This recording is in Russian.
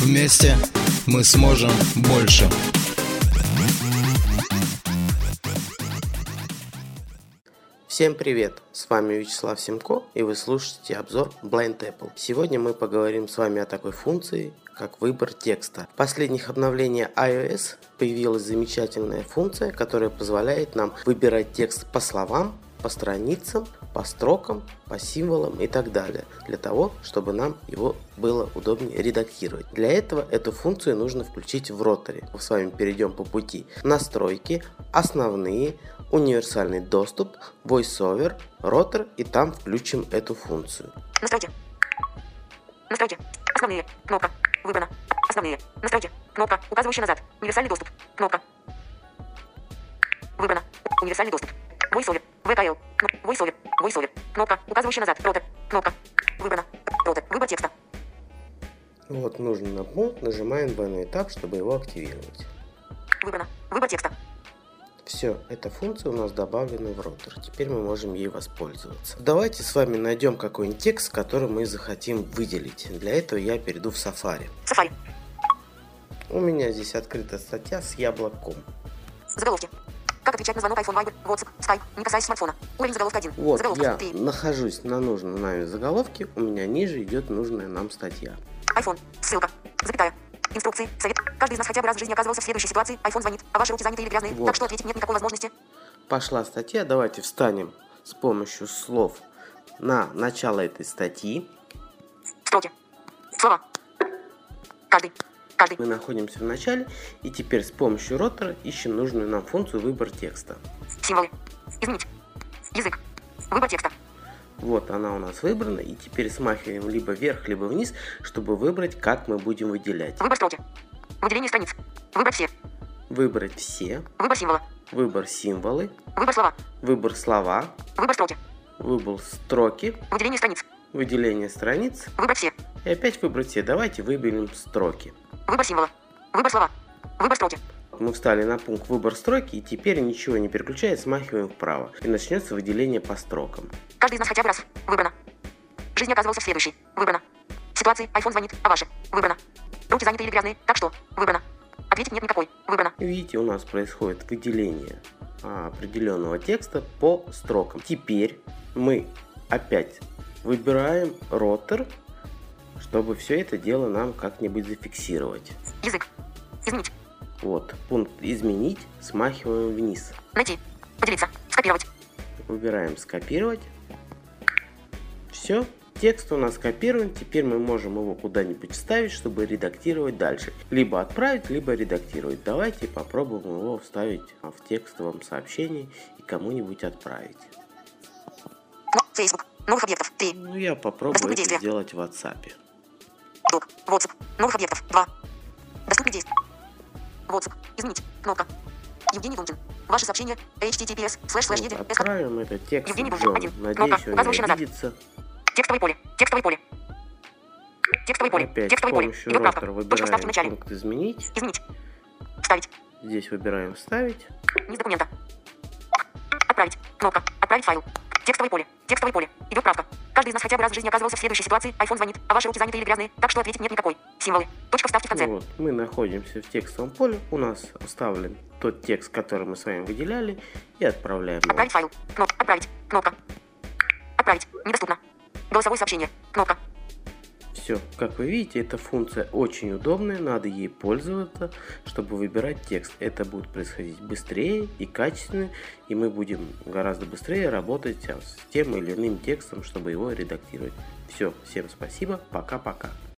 Вместе мы сможем больше. Всем привет! С вами Вячеслав Семко и вы слушаете обзор Blind Apple. Сегодня мы поговорим с вами о такой функции, как выбор текста. В последних обновлениях iOS появилась замечательная функция, которая позволяет нам выбирать текст по словам, по страницам, по строкам, по символам и так далее, для того, чтобы нам его было удобнее редактировать. Для этого эту функцию нужно включить в роторе. Мы с вами перейдем по пути настройки, основные, универсальный доступ, VoiceOver, ротор и там включим эту функцию. Настройки. Настройки. Основные. Кнопка. Выбрано. Основные. Настройки. Кнопка, указывающая назад. Универсальный доступ. Кнопка. Выбрано. Универсальный доступ. VoiceOver. VKL. VoiceOver. VoiceOver. Кнопка, указывающая назад. Ротор. Кнопка. Выбрано. Ротор. Выбор текста. Вот нужно на пункт, нажимаем двойной этап, чтобы его активировать. Выбрано. Выбор текста. Все, эта функция у нас добавлена в ротор. Теперь мы можем ей воспользоваться. Давайте с вами найдем какой-нибудь текст, который мы захотим выделить. Для этого я перейду в Safari. Safari. У меня здесь открыта статья с яблоком. Заголовки. Как отвечать на звонок iPhone, Viber, WhatsApp, Skype, не касаясь смартфона. Уровень заголовка 1. Вот, Заголовка я 3. нахожусь на нужном нами заголовке, у меня ниже идет нужная нам статья. iPhone. Ссылка. Запятая. Инструкции. Совет. Каждый из нас хотя бы раз в жизни оказывался в следующей ситуации. iPhone звонит, а ваши руки заняты или грязные. Вот. Так что ответить нет никакой возможности. Пошла статья, давайте встанем с помощью слов на начало этой статьи. Строки. Слова. Каждый. Каждый. Мы находимся в начале и теперь с помощью ротора ищем нужную нам функцию выбор текста. Символы. Изменить. Язык. Выбор текста. Вот она у нас выбрана и теперь смахиваем либо вверх, либо вниз, чтобы выбрать, как мы будем выделять. Выбор строки. Выделение страниц. Выбрать все. Выбрать все, Выбор символа. выбор символы, Выбор слова. выбор слова, Выбор строки. выбор строки, Выделение страниц. выделение страниц Выбрать все. и опять выбрать все. Давайте выберем строки. Выбор символа. Выбор слова. Выбор строки. Мы встали на пункт выбор строки и теперь ничего не переключая, смахиваем вправо. И начнется выделение по строкам. Каждый из нас хотя бы раз. Выбрано. Жизнь оказывался в следующей. Выбрано. Ситуации. iPhone звонит, а ваши. Выбрано. Руки заняты или грязные. Так что. Выбрано. Ответить нет никакой. Выбрано. Видите, у нас происходит выделение а, определенного текста по строкам. Теперь мы опять выбираем ротор, чтобы все это дело нам как-нибудь зафиксировать. Язык. Изменить. Вот, пункт «Изменить» смахиваем вниз. Найти. Поделиться. Скопировать. Выбираем «Скопировать». Все, текст у нас скопирован, теперь мы можем его куда-нибудь вставить, чтобы редактировать дальше. Либо отправить, либо редактировать. Давайте попробуем его вставить в текстовом сообщении и кому-нибудь отправить. Но. Facebook. Новых объектов. 3. Ну, я попробую это сделать в WhatsApp. Док. WhatsApp. Новых объектов. 2. Доступные действия. WhatsApp. Изменить. Кнопка. Евгений Лункин. Ваше сообщение. https slash slash Вот, едем. отправим этот текст Евгений. Бузин, один. Надеюсь, он не обидится. Текстовое поле. Текстовое поле. Текстовое поле. Опять Текстовое поле. Идет правка. Точка вставки в начале. пункт «Изменить». Изменить. Вставить. Здесь выбираем «Вставить». Низ документа. Отправить. Кнопка. Отправить файл. Текстовое поле. Текстовое поле. Идет правка. Каждый из нас хотя бы раз в жизни оказывался в следующей ситуации. iPhone звонит, а ваши руки заняты или грязные. Так что ответить нет никакой. Символы. Точка вставки в конце. Вот, мы находимся в текстовом поле, у нас вставлен тот текст, который мы с вами выделяли, и отправляем его. Отправить файл. Кнопка. Отправить. Кнопка. Отправить. Недоступно. Голосовое сообщение. Кнопка. Все, как вы видите, эта функция очень удобная, надо ей пользоваться, чтобы выбирать текст. Это будет происходить быстрее и качественнее, и мы будем гораздо быстрее работать а, с тем или иным текстом, чтобы его редактировать. Все, всем спасибо, пока-пока.